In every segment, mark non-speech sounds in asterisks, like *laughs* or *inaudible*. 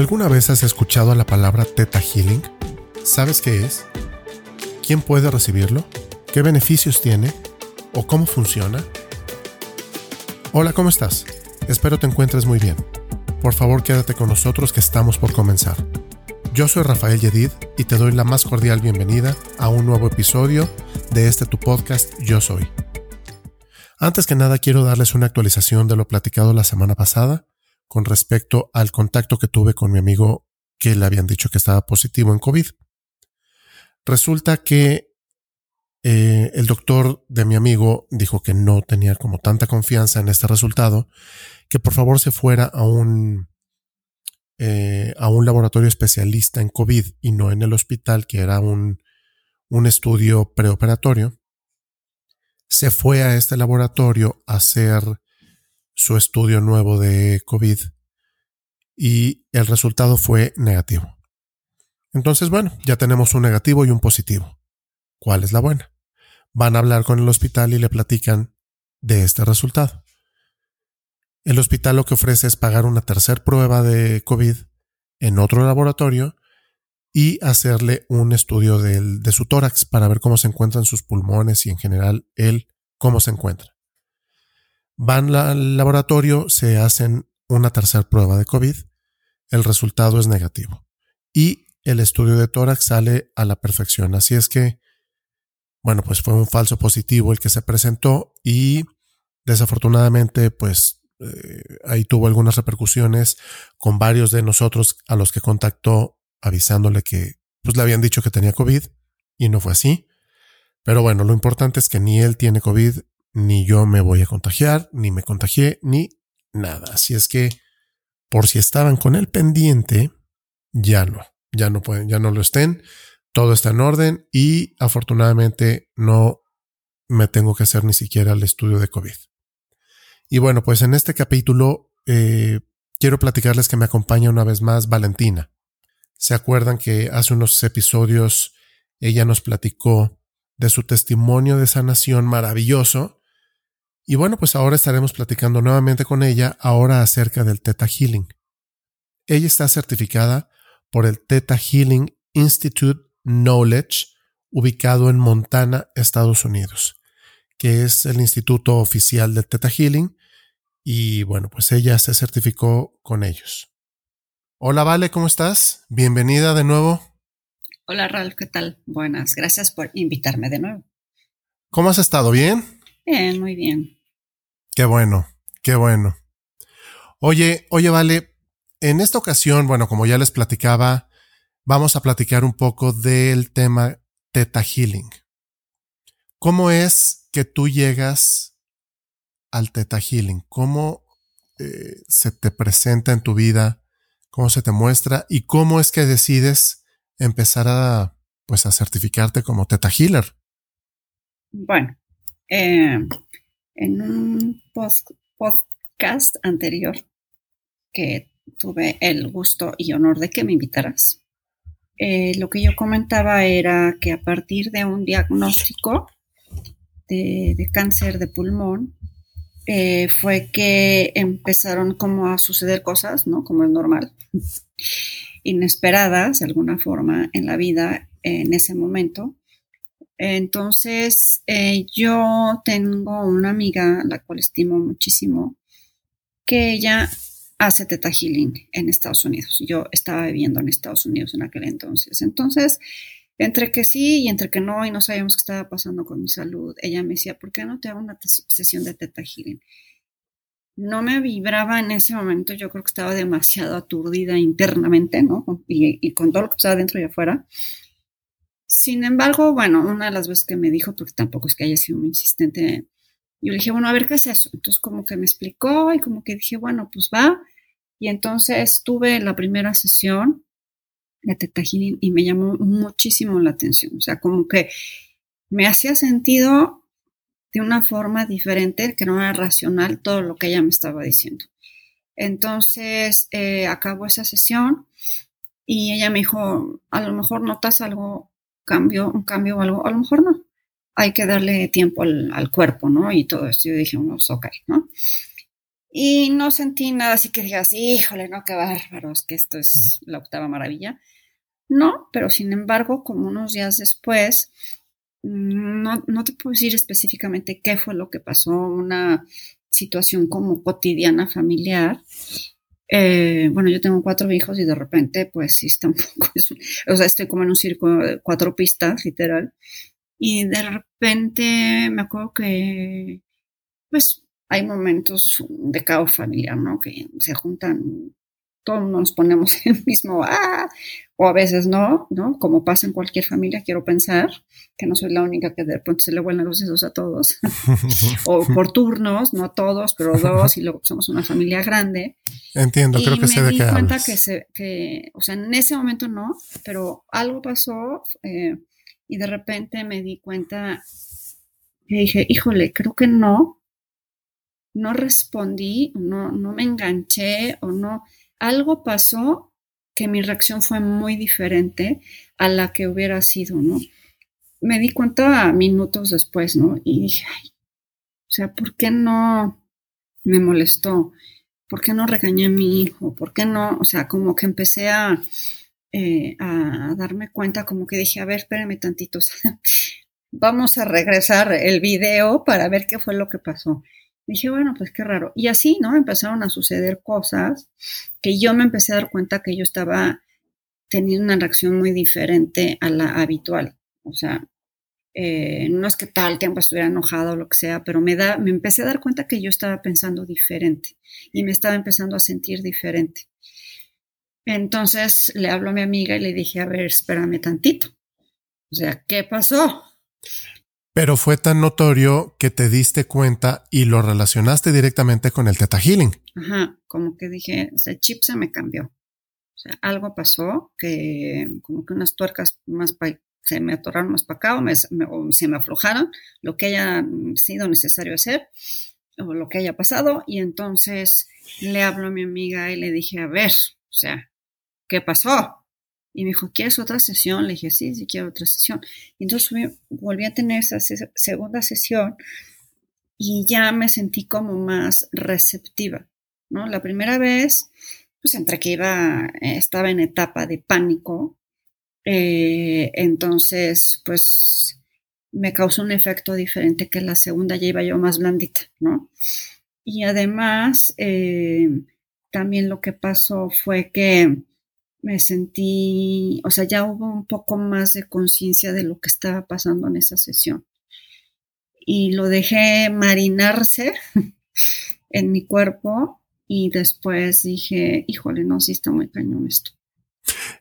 ¿Alguna vez has escuchado la palabra Theta Healing? ¿Sabes qué es? ¿Quién puede recibirlo? ¿Qué beneficios tiene? ¿O cómo funciona? Hola, ¿cómo estás? Espero te encuentres muy bien. Por favor, quédate con nosotros que estamos por comenzar. Yo soy Rafael Yedid y te doy la más cordial bienvenida a un nuevo episodio de este tu podcast Yo Soy. Antes que nada quiero darles una actualización de lo platicado la semana pasada con respecto al contacto que tuve con mi amigo que le habían dicho que estaba positivo en COVID. Resulta que eh, el doctor de mi amigo dijo que no tenía como tanta confianza en este resultado, que por favor se fuera a un, eh, a un laboratorio especialista en COVID y no en el hospital, que era un, un estudio preoperatorio. Se fue a este laboratorio a hacer su estudio nuevo de COVID y el resultado fue negativo. Entonces, bueno, ya tenemos un negativo y un positivo. ¿Cuál es la buena? Van a hablar con el hospital y le platican de este resultado. El hospital lo que ofrece es pagar una tercera prueba de COVID en otro laboratorio y hacerle un estudio de su tórax para ver cómo se encuentran sus pulmones y en general él cómo se encuentra. Van al laboratorio, se hacen una tercera prueba de COVID, el resultado es negativo y el estudio de tórax sale a la perfección. Así es que, bueno, pues fue un falso positivo el que se presentó y desafortunadamente, pues eh, ahí tuvo algunas repercusiones con varios de nosotros a los que contactó avisándole que pues le habían dicho que tenía COVID y no fue así. Pero bueno, lo importante es que ni él tiene COVID ni yo me voy a contagiar, ni me contagié, ni nada. Así es que, por si estaban con el pendiente, ya no, ya no pueden, ya no lo estén. Todo está en orden y afortunadamente no me tengo que hacer ni siquiera el estudio de COVID. Y bueno, pues en este capítulo eh, quiero platicarles que me acompaña una vez más Valentina. ¿Se acuerdan que hace unos episodios ella nos platicó de su testimonio de sanación maravilloso y bueno, pues ahora estaremos platicando nuevamente con ella, ahora acerca del Theta Healing. Ella está certificada por el Theta Healing Institute Knowledge, ubicado en Montana, Estados Unidos, que es el instituto oficial del Theta Healing. Y bueno, pues ella se certificó con ellos. Hola, Vale, ¿cómo estás? Bienvenida de nuevo. Hola, Ralph, ¿qué tal? Buenas, gracias por invitarme de nuevo. ¿Cómo has estado? ¿Bien? Bien, muy bien. Qué bueno, qué bueno. Oye, oye, vale, en esta ocasión, bueno, como ya les platicaba, vamos a platicar un poco del tema Teta Healing. ¿Cómo es que tú llegas al Teta Healing? ¿Cómo eh, se te presenta en tu vida? ¿Cómo se te muestra? ¿Y cómo es que decides empezar a, pues, a certificarte como Teta Healer? Bueno, eh, en un podcast anterior que tuve el gusto y honor de que me invitaras, eh, lo que yo comentaba era que a partir de un diagnóstico de, cáncer de pulmón, eh, fue que empezaron como a suceder cosas, ¿no? Como es normal, *laughs* inesperadas de alguna forma en la vida en ese momento, entonces, eh, yo tengo una amiga, la cual estimo muchísimo, que ella hace Teta Healing en Estados Unidos. Yo estaba viviendo en Estados Unidos en aquel entonces. Entonces, entre que sí y entre que no, y no sabíamos qué estaba pasando con mi salud, ella me decía, ¿por qué no te hago una sesión de Teta Healing? No me vibraba en ese momento, yo creo que estaba demasiado aturdida internamente, ¿no? Y, y con todo lo que estaba dentro y afuera. Sin embargo, bueno, una de las veces que me dijo, porque tampoco es que haya sido muy insistente, yo le dije, bueno, a ver qué es eso. Entonces, como que me explicó y como que dije, bueno, pues va. Y entonces tuve la primera sesión de Teta y me llamó muchísimo la atención. O sea, como que me hacía sentido de una forma diferente, que no era racional todo lo que ella me estaba diciendo. Entonces, eh, acabó esa sesión y ella me dijo, a lo mejor notas algo cambio, un cambio o algo, a lo mejor no. Hay que darle tiempo al, cuerpo, ¿no? Y todo esto. Yo dije, no, ok, ¿no? Y no sentí nada así que digas, híjole, no, qué bárbaros, que esto es la octava maravilla. No, pero sin embargo, como unos días después, no, no te puedo decir específicamente qué fue lo que pasó, una situación como cotidiana familiar. Eh, bueno, yo tengo cuatro hijos y de repente, pues sí, está un *laughs* poco, o sea, estoy como en un circo de cuatro pistas, literal. Y de repente me acuerdo que, pues, hay momentos de caos familiar, ¿no? Que se juntan, todos nos ponemos *laughs* el mismo, ah, o a veces no, ¿no? Como pasa en cualquier familia, quiero pensar que no soy la única que de repente se le vuelan los dedos a todos, *laughs* o por turnos, no a todos, pero dos, y luego somos una familia grande. Entiendo, creo que sé de qué di cuenta que, se, que, o sea, en ese momento no, pero algo pasó eh, y de repente me di cuenta y dije, híjole, creo que no, no respondí, no, no me enganché o no, algo pasó que mi reacción fue muy diferente a la que hubiera sido, ¿no? Me di cuenta minutos después, ¿no? Y dije, ay, o sea, ¿por qué no me molestó? ¿Por qué no regañé a mi hijo? ¿Por qué no? O sea, como que empecé a, eh, darme cuenta, como que dije, a ver, espérame tantito, *laughs* vamos a regresar el video para ver qué fue lo que pasó. Dije, bueno, pues qué raro. Y así, ¿no? Empezaron a suceder cosas que yo me empecé a dar cuenta que yo estaba teniendo una reacción muy diferente a la habitual. O sea, eh, no es que tal tiempo estuviera enojado o lo que sea, pero me, da, me empecé a dar cuenta que yo estaba pensando diferente y me estaba empezando a sentir diferente. Entonces le hablo a mi amiga y le dije, a ver, espérame tantito. O sea, ¿qué pasó? Pero fue tan notorio que te diste cuenta y lo relacionaste directamente con el Teta Healing. Ajá, como que dije, el chip se me cambió. O sea, algo pasó que como que unas tuercas más se me atoraron más para acá o, se me aflojaron, lo que haya sido necesario hacer o lo que haya pasado. Y entonces le hablo a mi amiga y le dije, a ver, o sea, ¿qué pasó? Y me dijo, ¿quieres otra sesión? Le dije, sí, sí quiero otra sesión. Y entonces volví a tener esa segunda sesión y ya me sentí como más receptiva, ¿no? La primera vez, pues entre que iba, estaba en etapa de pánico, eh, entonces, pues me causó un efecto diferente que la segunda ya iba yo más blandita, ¿no? Y además, eh, también lo que pasó fue que me sentí, o sea, ya hubo un poco más de conciencia de lo que estaba pasando en esa sesión. Y lo dejé marinarse *laughs* en mi cuerpo y después dije, híjole, no, sí está muy cañón esto.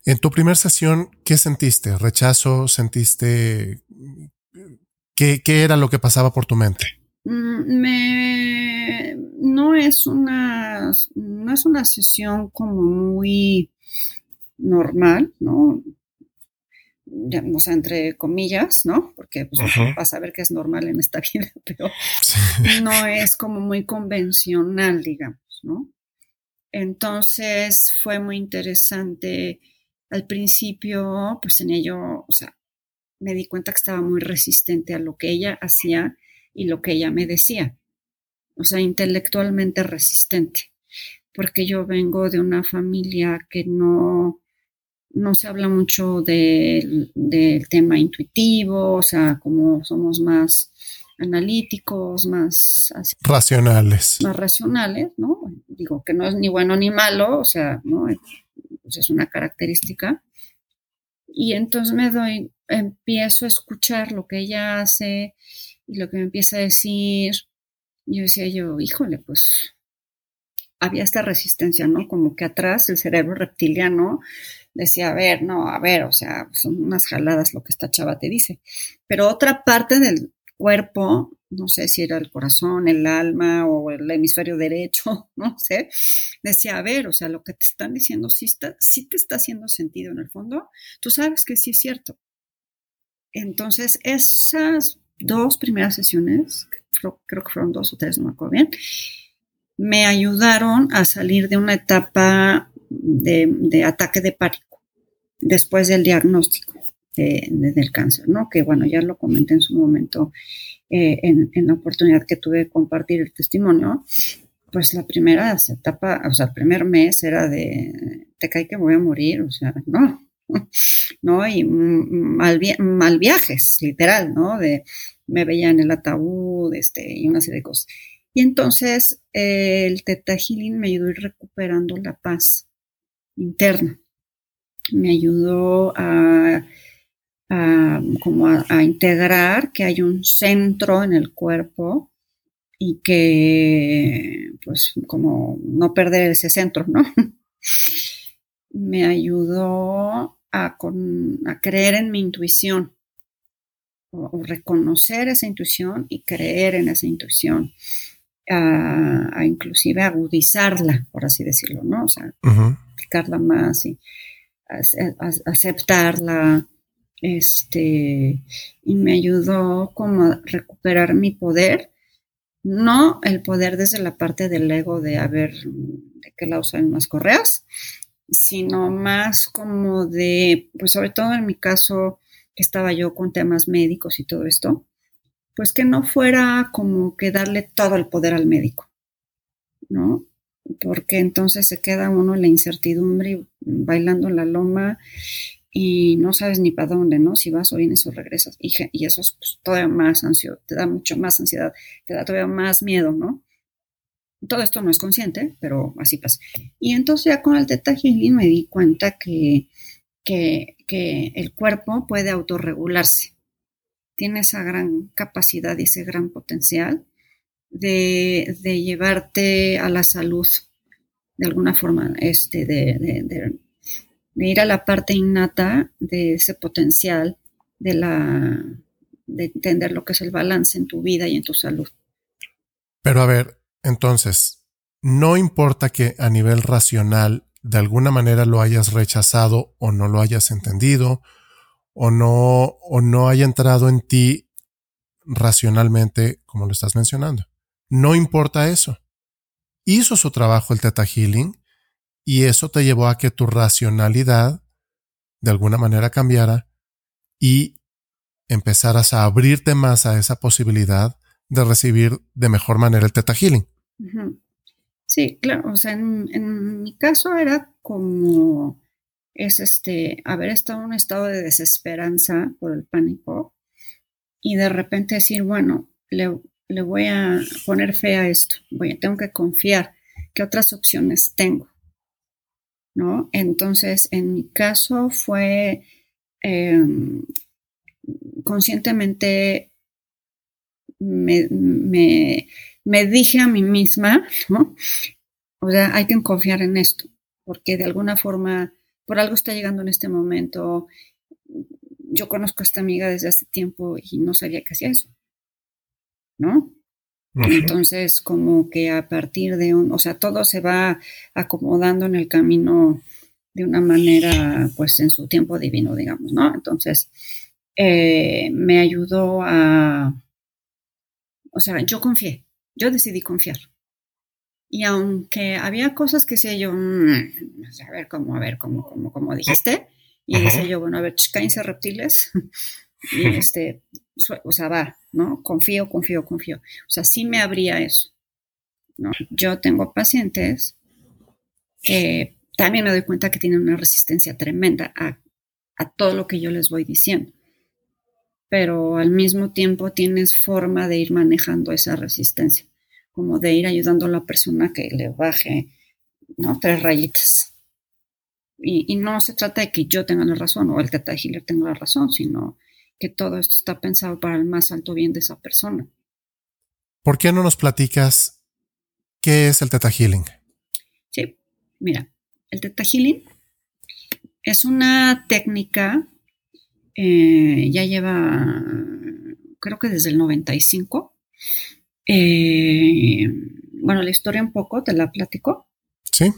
En tu primera sesión, ¿qué sentiste? ¿Rechazo? ¿Sentiste qué, qué era lo que pasaba por tu mente? Mm, me, no es una, no es una sesión como muy normal, ¿no? o sea, entre comillas, ¿no? Porque pues, vas a ver que es normal en esta *laughs* vida, pero no es como muy convencional, digamos, ¿no? Entonces fue muy interesante. Al principio, pues en ello, o sea, me di cuenta que estaba muy resistente a lo que ella hacía y lo que ella me decía. O sea, intelectualmente resistente, porque yo vengo de una familia que no, no se habla mucho del, tema intuitivo, o sea, como somos más analíticos, más racionales. Más racionales, ¿no? Digo que no es ni bueno ni malo, o sea, ¿no? Pues es una característica. Y entonces me doy, empiezo a escuchar lo que ella hace y lo que me empieza a decir. Yo decía yo, híjole, pues había esta resistencia, ¿no? Como que atrás el cerebro reptiliano decía, a ver, no, a ver, o sea, son unas jaladas lo que esta chava te dice. Pero otra parte del cuerpo, no sé si era el corazón, el alma o el hemisferio derecho, *laughs* no sé, decía, a ver, o sea, lo que te están diciendo sí, está, sí te está haciendo sentido en el fondo, tú sabes que sí es cierto. Entonces, esas dos primeras sesiones, creo, creo que fueron dos o tres, no me acuerdo bien, me ayudaron a salir de una etapa de, ataque de pánico después del diagnóstico del cáncer, ¿no? Que bueno, ya lo comenté en su momento eh, en, la oportunidad que tuve de compartir el testimonio. pues la primera etapa, o sea, el primer mes era de, te cae que voy a morir, o sea, no, *laughs* ¿no? Y mal, mal viajes, literal, ¿no? De me veía en el ataúd, este, y una serie de cosas. Y entonces el Teta Healing me ayudó a ir recuperando la paz interna. Me ayudó a, como a, integrar que hay un centro en el cuerpo y que, pues, como no perder ese centro, ¿no? *laughs* me ayudó a, a creer en mi intuición, o, reconocer esa intuición y creer en esa intuición, a, inclusive agudizarla, por así decirlo, ¿no? O sea, aplicarla más y aceptarla, este, y me ayudó como a recuperar mi poder, no el poder desde la parte del ego de a ver de qué lado salen más correas, sino más como de, pues sobre todo en mi caso, que estaba yo con temas médicos y todo esto, pues que no fuera como que darle todo el poder al médico, ¿no? Porque entonces se queda uno en la incertidumbre bailando en la loma y no sabes ni para dónde, ¿no? Si vas o vienes o regresas. Y, eso es pues, todavía más ansioso, te da mucho más ansiedad, te da todavía más miedo, ¿no? Todo esto no es consciente, pero así pasa. Y entonces ya con el Teta me di cuenta que, que, el cuerpo puede autorregularse. Tiene esa gran capacidad y ese gran potencial de, llevarte a la salud de alguna forma, este, de, de, ir a la parte innata de ese potencial, de, la, de entender lo que es el balance en tu vida y en tu salud. Pero a ver, entonces, no importa que a nivel racional de alguna manera lo hayas rechazado o no lo hayas entendido o no, o no haya entrado en ti racionalmente como lo estás mencionando. No importa eso. Hizo su trabajo el Teta Healing y eso te llevó a que tu racionalidad de alguna manera cambiara y empezaras a abrirte más a esa posibilidad de recibir de mejor manera el Teta Healing. Sí, claro, o sea, en, mi caso era como es este haber estado en un estado de desesperanza por el pánico y de repente decir, bueno, le, le voy a poner fe a esto, voy, tengo que confiar, ¿qué otras opciones tengo? ¿No? Entonces, en mi caso fue em, conscientemente me, me dije a mí misma, ¿no? O sea, hay que confiar en esto, porque de alguna forma, por algo está llegando en este momento. Yo conozco a esta amiga desde hace tiempo y no sabía que hacía eso, ¿no? Entonces, como que a partir de un, o sea, todo se va acomodando en el camino de una manera, pues en su tiempo divino, digamos, ¿no? Entonces, eh, me ayudó a, o sea, yo confié, yo decidí confiar. Y aunque había cosas que decía yo, mm, a ver cómo, a ver cómo, cómo, cómo dijiste, y decía yo, bueno, a ver, cállense reptiles, *laughs* y *laughs* este, o sea, va, ¿no? Confío, confío, confío. O sea, sí me abría eso. ¿no? Yo tengo pacientes que también me doy cuenta que tienen una resistencia tremenda a, a todo lo que yo les voy diciendo pero al mismo tiempo tienes forma de ir manejando esa resistencia, como de ir ayudando a la persona que le baje, ¿no? Tres rayitas. Y, no se trata de que yo tenga la razón o el Teta Healer tenga la razón, sino que todo esto está pensado para el más alto bien de esa persona. ¿Por qué no nos platicas qué es el Teta Healing? Sí, mira, el Teta Healing es una técnica eh, ya lleva, creo que desde el 95. Eh, bueno, la historia un poco, te la platico. Sí.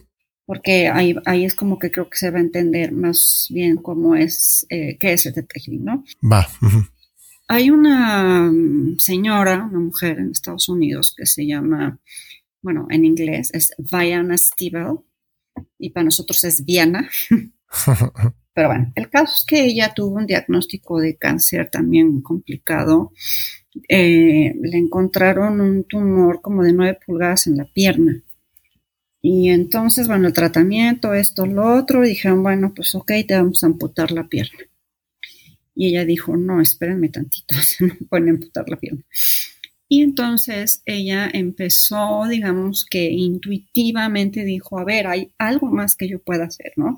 Porque ahí, ahí es como que creo que se va a entender más bien cómo es, eh, qué es el tetrahealing, ¿no? Va. Hay una señora, una mujer en Estados Unidos que se llama, bueno, en inglés es Viana Stiebel y para nosotros es Viana. *laughs* Pero bueno, el caso es que ella tuvo un diagnóstico de cáncer también complicado eh, le encontraron un tumor como de 9 pulgadas en la pierna. Y entonces, bueno, el tratamiento, esto, lo otro, dijeron, bueno, pues ok, te vamos a amputar la pierna. Y ella dijo, no, espérenme tantito, *laughs* no pueden amputar la pierna. Y entonces ella empezó, digamos que intuitivamente dijo, a ver, hay algo más que yo pueda hacer, ¿no?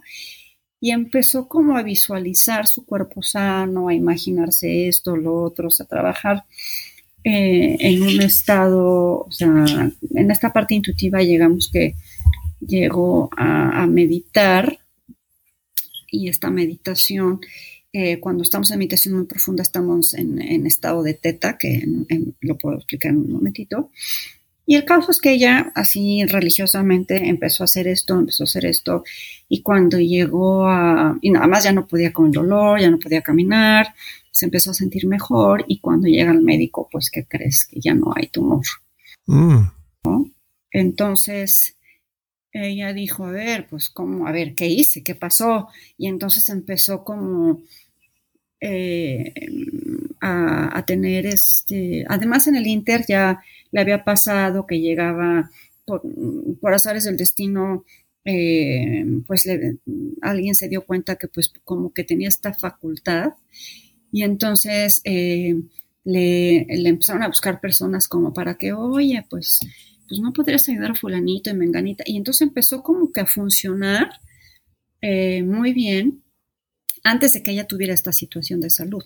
Y empezó como a visualizar su cuerpo sano, a imaginarse esto, lo otro, a trabajar eh, en un estado, o sea, en esta parte intuitiva llegamos que llegó a meditar y esta meditación eh, cuando estamos en meditación muy profunda estamos en, estado de teta, que lo puedo explicar en un momentito. Y el caso es que ella así religiosamente empezó a hacer esto, empezó a hacer esto, y cuando llegó a, y nada más ya no podía con el dolor, ya no podía caminar, se empezó a sentir mejor, y cuando llega al médico, pues, ¿qué crees? Que ya no hay tumor. Mm. Entonces, ella dijo, a ver, pues, ¿cómo? A ver, ¿qué hice? ¿Qué pasó? Y entonces empezó como eh, a, tener este, además en el Inter ya le había pasado que llegaba por, por azares del destino, eh, pues alguien se dio cuenta que pues como que tenía esta facultad y entonces eh, le, le, empezaron a buscar personas como para que, oye, pues, pues no podrías ayudar a fulanito y menganita. Y entonces empezó como que a funcionar muy bien antes de que ella tuviera esta situación de salud.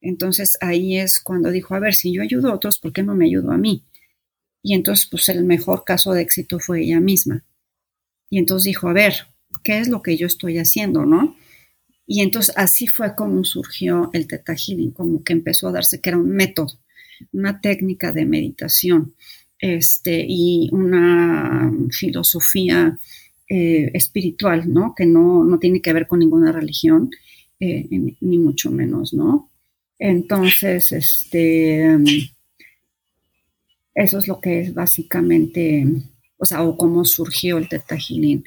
Entonces ahí es cuando dijo, a ver, si yo ayudo a otros, ¿por qué no me ayudo a mí? Y entonces, pues el mejor caso de éxito fue ella misma. Y entonces dijo, a ver, ¿qué es lo que yo estoy haciendo, no? Y entonces así fue como surgió el Theta Healing, como que empezó a darse que era un método, una técnica de meditación, este, y una filosofía eh, espiritual, ¿no? Que no, no, tiene que ver con ninguna religión, eh, ni mucho menos, ¿no? Entonces, este, eso es lo que es básicamente, o sea, o cómo surgió el Teta Healing.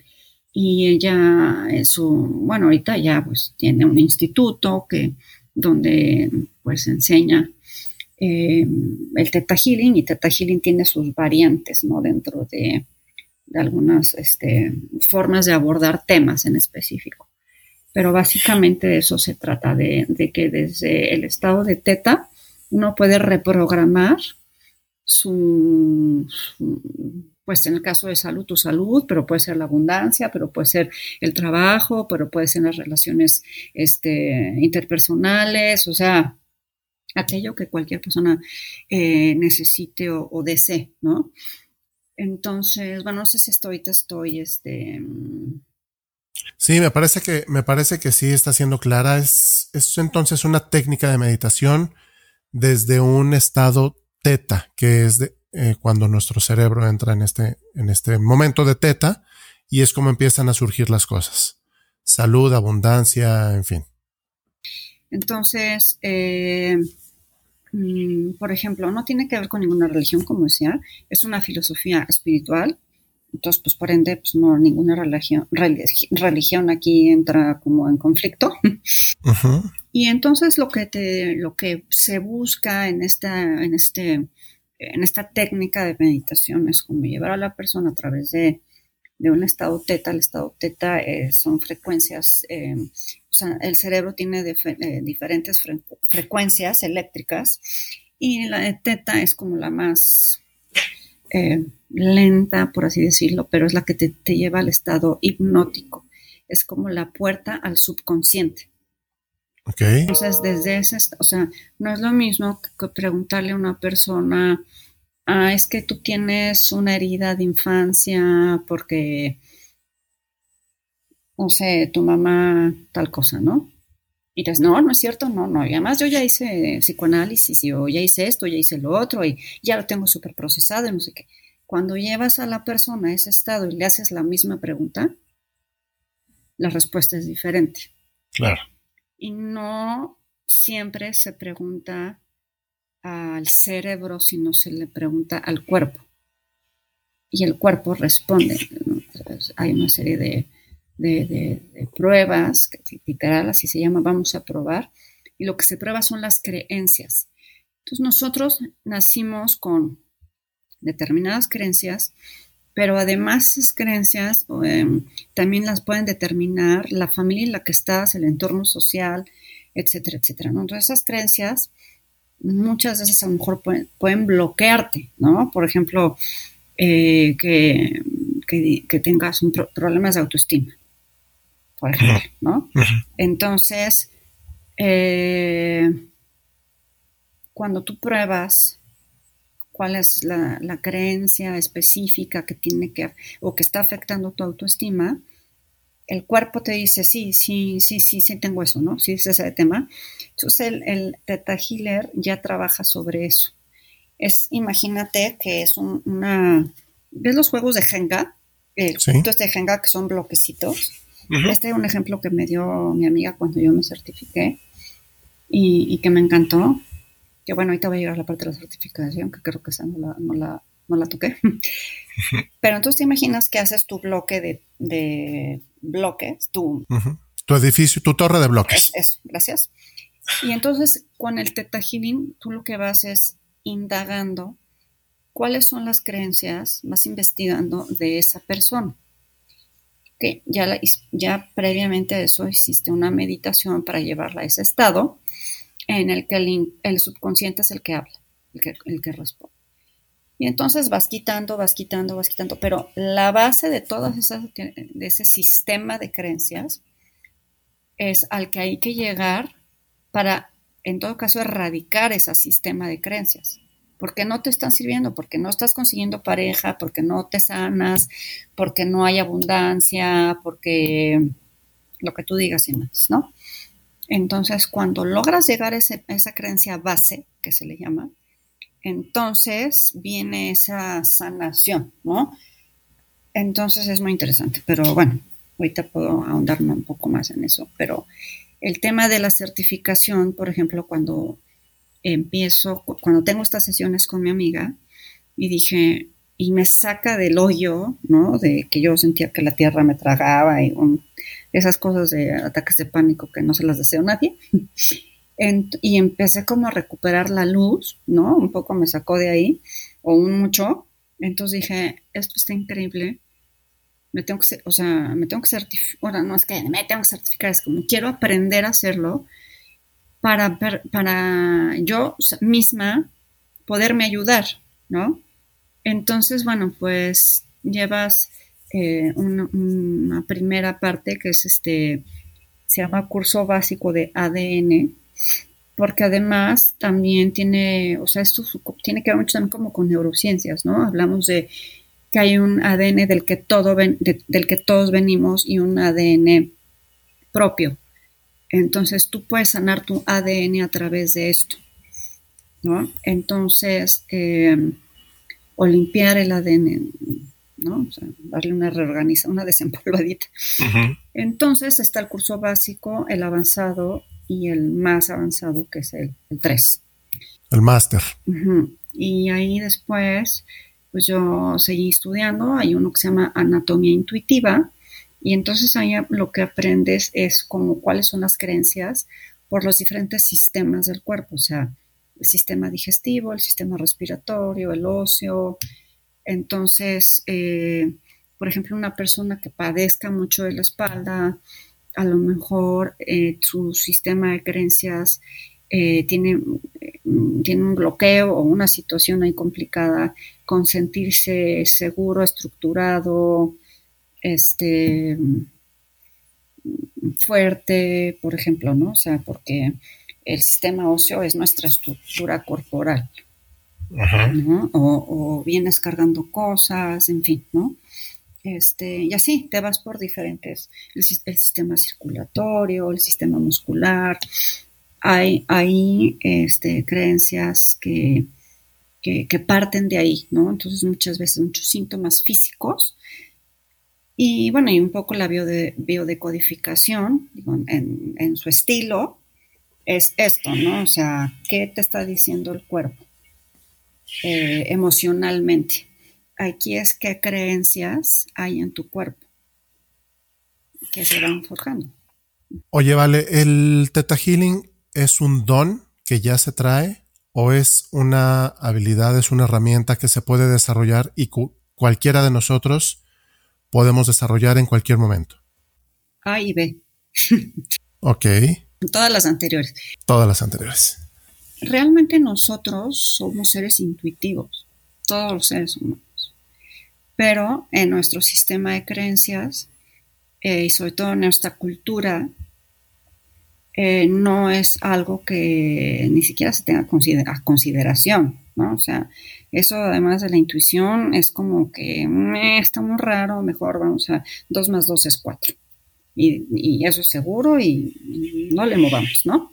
Y ella, su, bueno, ahorita ya pues tiene un instituto que, donde pues enseña eh, el Teta y Teta tiene sus variantes, ¿no? Dentro de, de algunas este, formas de abordar temas en específico. Pero básicamente de eso se trata, de, que desde el estado de teta uno puede reprogramar su, pues en el caso de salud, tu salud, pero puede ser la abundancia, pero puede ser el trabajo, pero puede ser las relaciones este, interpersonales, o sea, aquello que cualquier persona eh, necesite o, desee, ¿no? Entonces, bueno, no sé si estoy, te estoy, este... Sí, me parece que, me parece que sí está siendo clara. Es, es entonces una técnica de meditación desde un estado teta, que es de, eh, cuando nuestro cerebro entra en este, en este momento de teta y es como empiezan a surgir las cosas. Salud, abundancia, en fin. Entonces, eh, Mm, por ejemplo, no tiene que ver con ninguna religión, como decía, es una filosofía espiritual. Entonces, pues por ende, pues no, ninguna religión, religión aquí entra como en conflicto. *laughs* Y entonces lo que te, lo que se busca en esta, en este, en esta técnica de meditación es como llevar a la persona a través de, de un estado teta. El estado teta eh, son frecuencias, eh, o sea, el cerebro tiene eh, diferentes frecuencias eléctricas y la de teta es como la más lenta, por así decirlo, pero es la que te, lleva al estado hipnótico. Es como la puerta al subconsciente. Okay. Entonces, desde ese, o sea, no es lo mismo que preguntarle a una persona, ah, es que tú tienes una herida de infancia porque, no sé, tu mamá tal cosa, ¿no? Y dices, no, no es cierto, no, no. Y además yo ya hice psicoanálisis yo ya hice esto, ya hice lo otro y ya lo tengo súper procesado y no sé qué. Cuando llevas a la persona a ese estado y le haces la misma pregunta, la respuesta es diferente. Claro. Y no siempre se pregunta al cerebro, si no se le pregunta al cuerpo. Y el cuerpo responde. Hay una serie de, pruebas, que literal así se llama, vamos a probar. Y lo que se prueba son las creencias. Entonces nosotros nacimos con determinadas creencias, pero además esas creencias em, también las pueden determinar la familia en la que estás, el entorno social, etcétera, etcétera. Entonces esas creencias muchas veces a lo mejor pueden, bloquearte, ¿no? Por ejemplo, eh, que, tengas un problemas de autoestima, por ejemplo, ¿no? Entonces, eh, cuando tú pruebas cuál es la, creencia específica que tiene que o que está afectando tu autoestima, el cuerpo te dice, sí, sí, sí, sí, sí tengo eso, ¿no? Sí, es ese tema. Entonces el, el Teta Healer ya trabaja sobre eso. Es, imagínate que es una, ¿ves los juegos de Jenga? Eh, de Jenga que son bloquecitos. Este es un ejemplo que me dio mi amiga cuando yo me certifiqué y, que me encantó. Que bueno, ahorita voy a llegar a la parte de la certificación, que creo que esa no la, no la, no la toqué. *laughs* Pero entonces te imaginas que haces tu bloque de, de bloques, tu, tu edificio, tu torre de bloques. Eso, gracias. Y entonces con el Teta Healing tú lo que vas es indagando cuáles son las creencias, vas investigando de esa persona. Que ya, ya previamente a eso hiciste una meditación para llevarla a ese estado en el que el, subconsciente es el que habla, el que, el que responde. Y entonces vas quitando, vas quitando, vas quitando. Pero la base de todas esas, de ese sistema de creencias es al que hay que llegar para, en todo caso, erradicar ese sistema de creencias. Porque no te están sirviendo, porque no estás consiguiendo pareja, porque no te sanas, porque no hay abundancia, porque lo que tú digas y más, ¿no? Entonces, cuando logras llegar a, a esa creencia base, que se le llama, entonces viene esa sanación, ¿no? Entonces es muy interesante, pero bueno, ahorita puedo ahondarme un poco más en eso, pero el tema de la certificación, por ejemplo, cuando empiezo, cuando tengo estas sesiones con mi amiga y dije, y me saca del hoyo, ¿no? De que yo sentía que la tierra me tragaba y esas cosas de ataques de pánico que no se las deseo a nadie y empecé como a recuperar la luz, ¿no? Un poco me sacó de ahí, o un mucho. Entonces dije, esto está increíble. Me tengo que, o sea, me tengo que certificar, bueno, no es que me tengo que certificar, es como quiero aprender a hacerlo para, para yo misma poderme ayudar, ¿no? Entonces, bueno, pues llevas eh, una primera parte que es este, se llama curso básico de ADN, porque además también tiene, o sea, esto tiene que ver mucho también como con neurociencias, ¿no? Hablamos de que hay un ADN del que, todo del que todos venimos y un ADN propio. Entonces tú puedes sanar tu ADN a través de esto, ¿no? Entonces, eh, o limpiar el ADN, ¿no? O sea, darle una reorganización, una *laughs* desempolvadita. Entonces está el curso básico, el avanzado y el más avanzado que es el, 3. El máster. Y ahí después, pues yo seguí estudiando, hay uno que se llama anatomía intuitiva y entonces ahí lo que aprendes es como cuáles son las creencias por los diferentes sistemas del cuerpo, o sea, el sistema digestivo, el sistema respiratorio, el óseo. Entonces, eh, por ejemplo, una persona que padezca mucho de la espalda, a lo mejor eh, su sistema de creencias eh, tiene, mm, tiene un bloqueo o una situación ahí complicada con sentirse seguro, estructurado, este fuerte, por ejemplo, ¿no? O sea, porque el sistema óseo es nuestra estructura corporal, O, o vienes cargando cosas, en fin, ¿no? Este, y así te vas por diferentes, el, sistema circulatorio, el sistema muscular. Hay, hay este, creencias que, que, parten de ahí, ¿no? Entonces muchas veces muchos síntomas físicos. Y bueno, y un poco la biodecodificación, en, en su estilo, es esto, ¿no? O sea, ¿qué te está diciendo el cuerpo eh, emocionalmente? aquí es qué creencias hay en tu cuerpo que se van forjando. Oye, vale, ¿el Teta Healing es un don que ya se trae o es una habilidad, es una herramienta que se puede desarrollar y cualquiera de nosotros podemos desarrollar en cualquier momento? A y B. ok. *laughs* Todas las anteriores. Todas las anteriores. Realmente nosotros somos seres intuitivos, todos los seres humanos. Pero en nuestro sistema de creencias eh, y sobre todo en nuestra cultura, eh, no es algo que ni siquiera se tenga a consideración, ¿no? O sea, eso además de la intuición es como que está muy raro, mejor vamos a 2 más 2 es 4. Y, eso es seguro y, no le movamos, ¿no?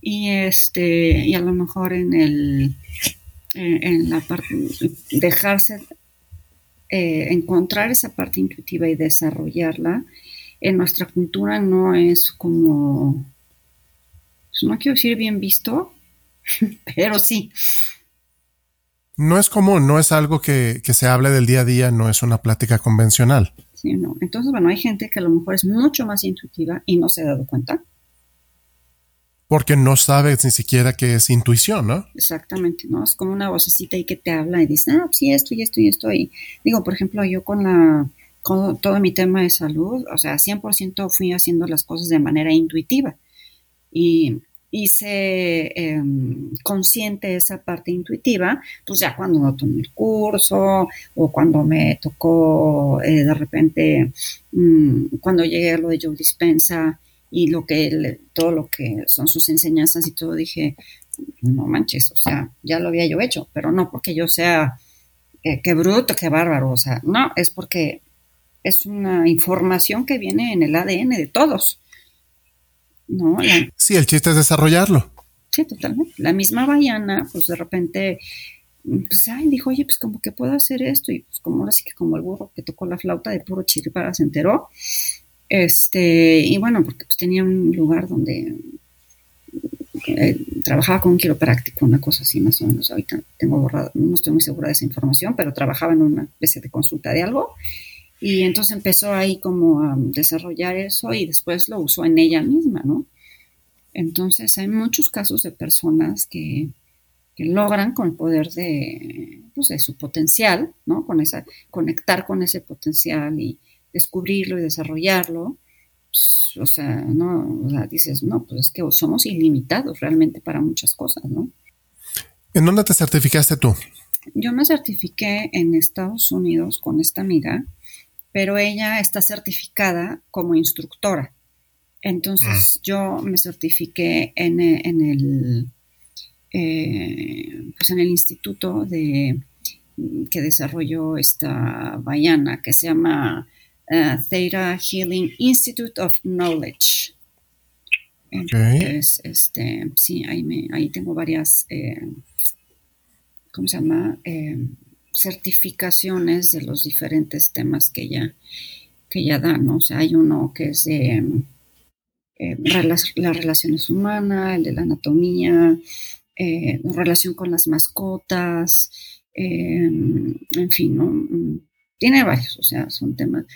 Y este, y a lo mejor en el en, la parte dejarse eh, encontrar esa parte intuitiva y desarrollarla en nuestra cultura no es como, pues, no quiero decir bien visto, *laughs* pero sí. No es común, no es algo que, se hable del día a día, no es una plática convencional. Sí, no. Entonces, bueno, hay gente que a lo mejor es mucho más intuitiva y no se ha dado cuenta. Porque no sabes ni siquiera que es intuición, ¿no? Exactamente, ¿no? Es como una vocecita ahí que te habla y dice, ah, sí, esto y esto y esto. Digo, por ejemplo, yo con la con todo mi tema de salud, o sea, 100% fui haciendo las cosas de manera intuitiva y hice em, consciente esa parte intuitiva, pues ya cuando no tomé el curso o cuando me tocó eh, de repente, mm, cuando llegué a lo de Joe Dispensa y lo que todo lo que son sus enseñanzas y todo, dije, no manches, o sea, ya lo había yo hecho, pero no porque yo sea, eh, qué bruto, qué bárbaro, o sea, no, es porque es una información que viene en el ADN de todos. ¿no? sí, el chiste es desarrollarlo. Sí, totalmente. La misma Bayana, pues de repente, pues, ay, dijo, oye, pues como que puedo hacer esto, y pues como ahora sí que como el burro que tocó la flauta de puro chiripara se enteró. Este, y bueno, porque pues tenía un lugar donde eh, trabajaba con un quiropráctico, una cosa así más o menos. Ahorita tengo borrado, no estoy muy segura de esa información, pero trabajaba en una especie de consulta de algo y entonces empezó ahí como a desarrollar eso y después lo usó en ella misma, ¿no? Entonces hay muchos casos de personas que, logran con el poder de, pues, de su potencial, ¿no? Con esa, conectar con ese potencial y descubrirlo y desarrollarlo. Pues, o sea, no, o sea, dices, no, pues es que somos ilimitados realmente para muchas cosas, ¿no? ¿En dónde te certificaste tú? Yo me certifiqué en Estados Unidos con esta amiga pero ella está certificada como instructora. Entonces mm. yo me certifiqué en, el eh, pues en el instituto de que desarrolló esta Bayana que se llama uh, Theta Healing Institute of Knowledge. Entonces, este, sí, ahí, me, ahí tengo varias, eh, ¿cómo se llama? Eh, certificaciones de los diferentes temas que ella, que ella da, ¿no? O sea, hay uno que es de eh, las relaciones humanas, el de la anatomía, relación con las mascotas, em, en fin, ¿no? Tiene varios, o sea, son temas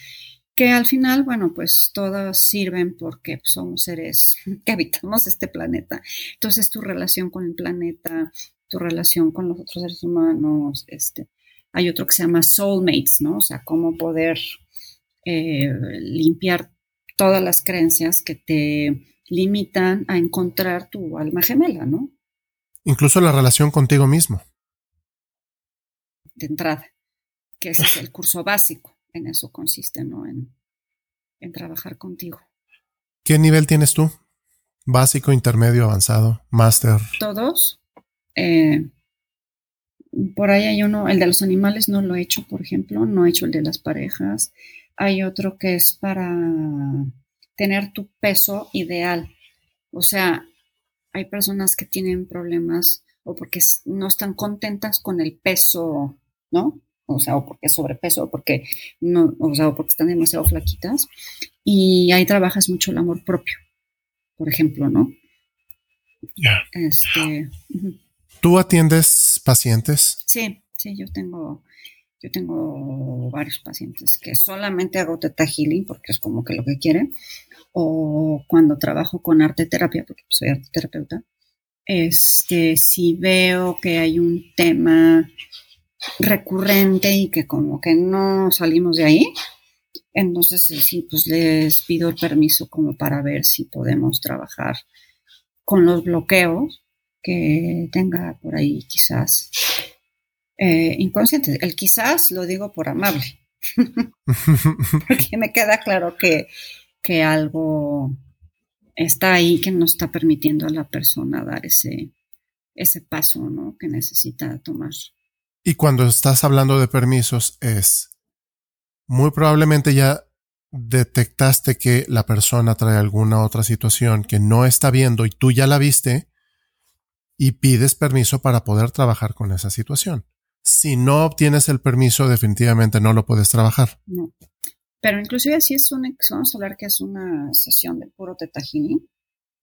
que al final, bueno, pues todas sirven porque somos seres *laughs* que habitamos este planeta. Entonces, tu relación con el planeta, tu relación con los otros seres humanos, este, hay otro que se llama Soulmates, ¿no? O sea, cómo poder eh, limpiar todas las creencias que te limitan a encontrar tu alma gemela, ¿no? Incluso la relación contigo mismo. De entrada, que ese es el curso básico, en eso consiste, ¿no? En, en trabajar contigo. ¿Qué nivel tienes tú? Básico, intermedio, avanzado, máster. Todos. Eh, por ahí hay uno, el de los animales no lo he hecho, por ejemplo, no he hecho el de las parejas. Hay otro que es para tener tu peso ideal. O sea, hay personas que tienen problemas o porque no están contentas con el peso, ¿no? O sea, o porque es sobrepeso, o porque no, o sea, o porque están demasiado flaquitas. Y ahí trabajas mucho el amor propio, por ejemplo, ¿no? Ya. Este, ¿Tú atiendes pacientes? Sí, sí, yo tengo, yo tengo varios pacientes que solamente hago teta healing porque es como que lo que quieren, o cuando trabajo con arte terapia, porque soy arte terapeuta, Este, si veo que hay un tema recurrente y que como que no salimos de ahí, entonces sí, pues les pido el permiso como para ver si podemos trabajar con los bloqueos que tenga por ahí quizás eh, inconscientes. El quizás lo digo por amable, *laughs* porque me queda claro que, que algo está ahí que no está permitiendo a la persona dar ese, ese paso ¿no? que necesita tomar. Y cuando estás hablando de permisos es, muy probablemente ya detectaste que la persona trae alguna otra situación que no está viendo y tú ya la viste y pides permiso para poder trabajar con esa situación. Si no obtienes el permiso, definitivamente no lo puedes trabajar. No. Pero inclusive si es una, vamos a hablar que es una sesión de puro tetajini.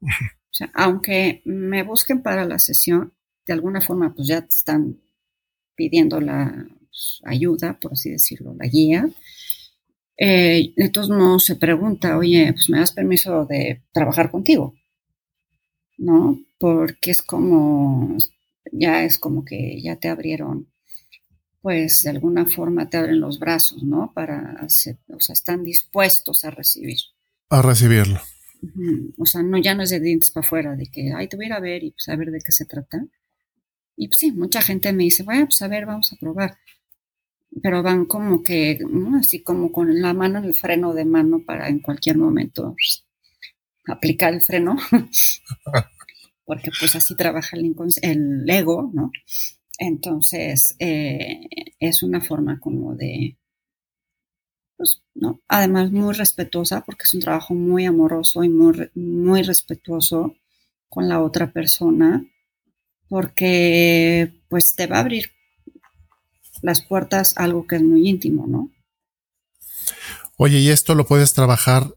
o sea, aunque me busquen para la sesión, de alguna forma pues ya te están pidiendo la pues, ayuda, por así decirlo, la guía. Eh, entonces no se pregunta, oye, pues me das permiso de trabajar contigo, ¿no? Porque es como, ya es como que ya te abrieron pues de alguna forma te abren los brazos, ¿no? Para hacer, o sea, están dispuestos a recibir. A recibirlo. O sea, no, ya no es de dientes para afuera, de que, ay, te voy a ir a ver y pues a ver de qué se trata. Y pues sí, mucha gente me dice, bueno, pues a ver, vamos a probar. Pero van como que, así como con la mano el freno de mano para en cualquier momento pues, aplicar el freno. *laughs* Porque pues así trabaja el, el ego, ¿no? Entonces, eh, es una forma como de, pues, ¿no? Además, muy respetuosa, porque es un trabajo muy amoroso y muy, muy respetuoso con la otra persona, porque pues te va a abrir las puertas a algo que es muy íntimo, ¿no? Oye, ¿y esto lo puedes trabajar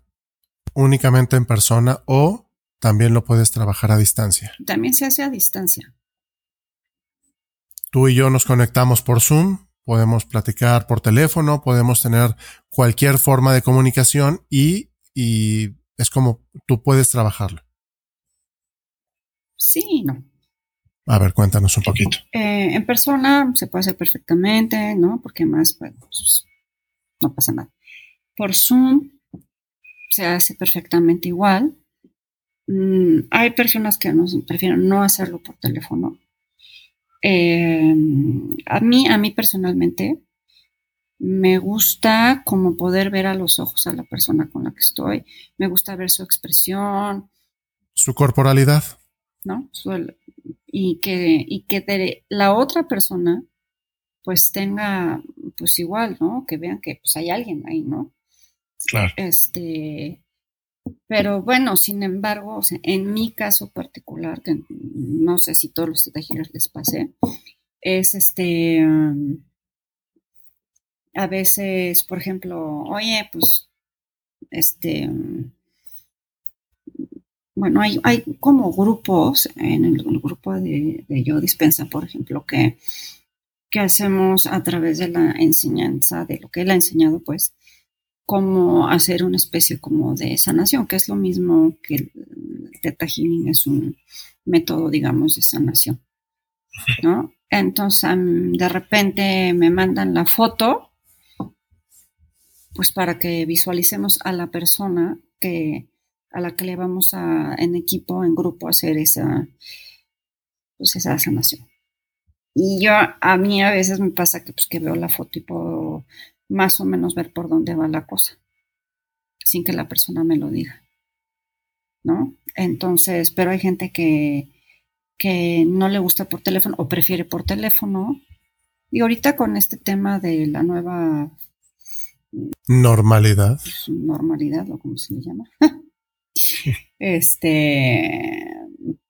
únicamente en persona o también lo puedes trabajar a distancia? También se hace a distancia. Tú y yo nos conectamos por Zoom, podemos platicar por teléfono, podemos tener cualquier forma de comunicación y, es como tú puedes trabajarlo. Sí, no. A ver, cuéntanos un poquito. Eh, en persona se puede hacer perfectamente, ¿no? Porque más, pues, no pasa nada. Por Zoom se hace perfectamente igual. Mm, hay personas que prefieren no hacerlo por teléfono eh, a mí, a mí personalmente, me gusta como poder ver a los ojos a la persona con la que estoy. Me gusta ver su expresión. Su corporalidad. ¿No? Y que, y que la otra persona pues tenga pues igual, ¿no? Que vean que pues hay alguien ahí, ¿no? Claro. Este, pero bueno, sin embargo, en mi caso particular, que no sé si todos los tejidos les pasé, es este, um, a veces, por ejemplo, oye, pues, este, um, bueno, hay, hay como grupos, en el, grupo de, de, Yo Dispensa, por ejemplo, que, que hacemos a través de la enseñanza, de lo que él ha enseñado, pues, cómo hacer una especie como de sanación, que es lo mismo que el Theta Healing es un método, digamos, de sanación, ¿no? Entonces, de repente me mandan la foto, pues para que visualicemos a la persona que a la que le vamos a en equipo, en grupo, a hacer esa, pues esa sanación. Y yo, a mí a veces me pasa que, pues, que veo la foto y puedo más o menos ver por dónde va la cosa, sin que la persona me lo diga. ¿No? Entonces, pero hay gente que, que no le gusta por teléfono o prefiere por teléfono. Y ahorita con este tema de la nueva normalidad. Pues, normalidad, o como se le llama. *laughs* este,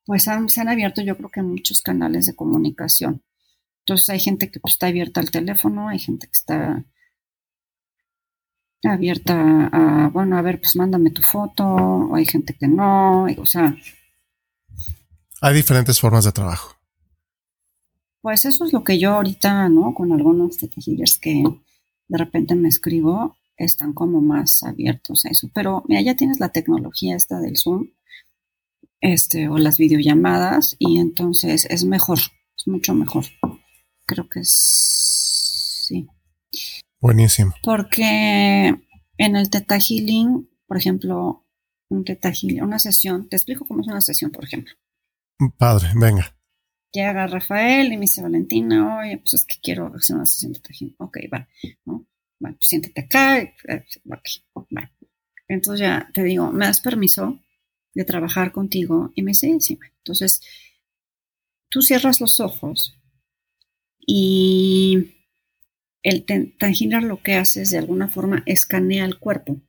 pues se han abierto yo creo que muchos canales de comunicación. Entonces hay gente que pues, está abierta al teléfono, hay gente que está abierta a, bueno, a ver, pues mándame tu foto, o hay gente que no, o sea. Hay diferentes formas de trabajo. Pues eso es lo que yo ahorita, ¿no? Con algunos tejidos que de repente me escribo, están como más abiertos a eso. Pero mira, ya tienes la tecnología esta del Zoom. este, o las videollamadas, y entonces es mejor, es mucho mejor. Creo que es, sí. Buenísimo. Porque en el Teta Healing, por ejemplo, un Teta Healing, una sesión, te explico cómo es una sesión, por ejemplo. Padre, venga. Llega Rafael y me dice Valentina, oye, pues es que quiero hacer una sesión de Teta Healing. Ok, va, ¿no? Bueno, siéntate acá. Eh, va. Entonces ya te digo, ¿me das permiso de trabajar contigo? Y me dice, sí. Entonces, tú cierras los ojos y el tangilar lo que hace es de alguna forma escanea el cuerpo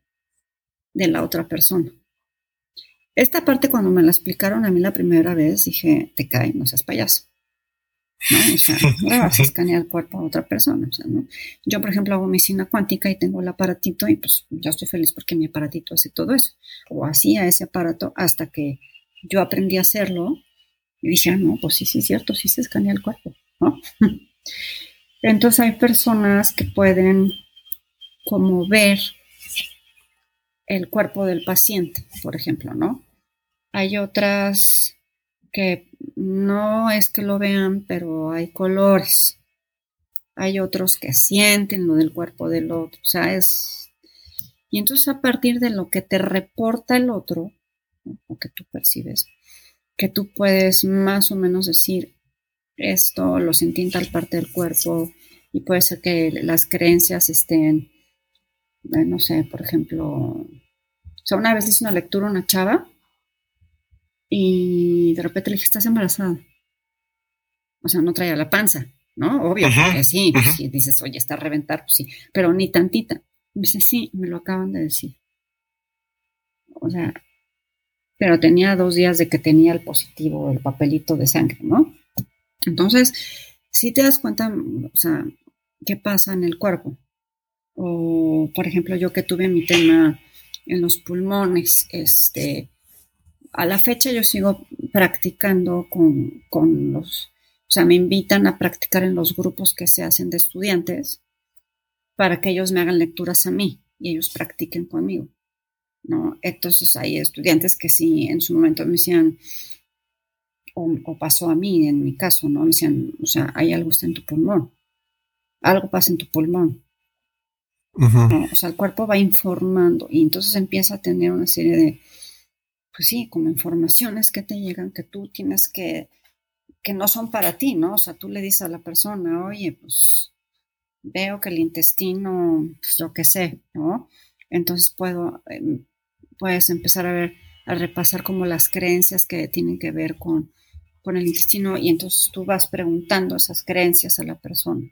de la otra persona. Esta parte cuando me la explicaron a mí la primera vez dije, te cae, no seas payaso. ¿No? O sea, *laughs* no vas a escanear el cuerpo a otra persona. O sea, ¿no? Yo, por ejemplo, hago medicina cuántica y tengo el aparatito y pues yo estoy feliz porque mi aparatito hace todo eso. O hacía ese aparato hasta que yo aprendí a hacerlo y dije, ah, no, pues sí, sí, es cierto, sí se escanea el cuerpo, ¿no? *laughs* Entonces hay personas que pueden como ver el cuerpo del paciente, por ejemplo, ¿no? Hay otras que no es que lo vean, pero hay colores. Hay otros que sienten lo del cuerpo del otro. O sea, es... Y entonces a partir de lo que te reporta el otro, o que tú percibes, que tú puedes más o menos decir, esto lo sentí en tal parte del cuerpo, y puede ser que las creencias estén, eh, no sé, por ejemplo, o sea, una vez hice una lectura una chava y de repente le dije, estás embarazada. O sea, no traía la panza, ¿no? Obvio, que sí, pues dices, oye, está a reventar, pues sí, pero ni tantita. Me dice, sí, me lo acaban de decir. O sea, pero tenía dos días de que tenía el positivo, el papelito de sangre, ¿no? Entonces, si te das cuenta, o sea, qué pasa en el cuerpo. O, por ejemplo, yo que tuve mi tema en los pulmones, este, a la fecha yo sigo practicando con, con los, o sea, me invitan a practicar en los grupos que se hacen de estudiantes para que ellos me hagan lecturas a mí y ellos practiquen conmigo. ¿no? Entonces hay estudiantes que sí en su momento me decían, o, pasó a mí en mi caso, ¿no? Me decían, o sea, hay algo está en tu pulmón, algo pasa en tu pulmón. O sea, el cuerpo va informando y entonces empieza a tener una serie de, pues sí, como informaciones que te llegan que tú tienes que, que no son para ti, ¿no? O sea, tú le dices a la persona, oye, pues veo que el intestino, pues yo qué sé, ¿no? Entonces puedo, em, puedes empezar a ver, a repasar como las creencias que tienen que ver con, con el intestino y entonces tú vas preguntando esas creencias a la persona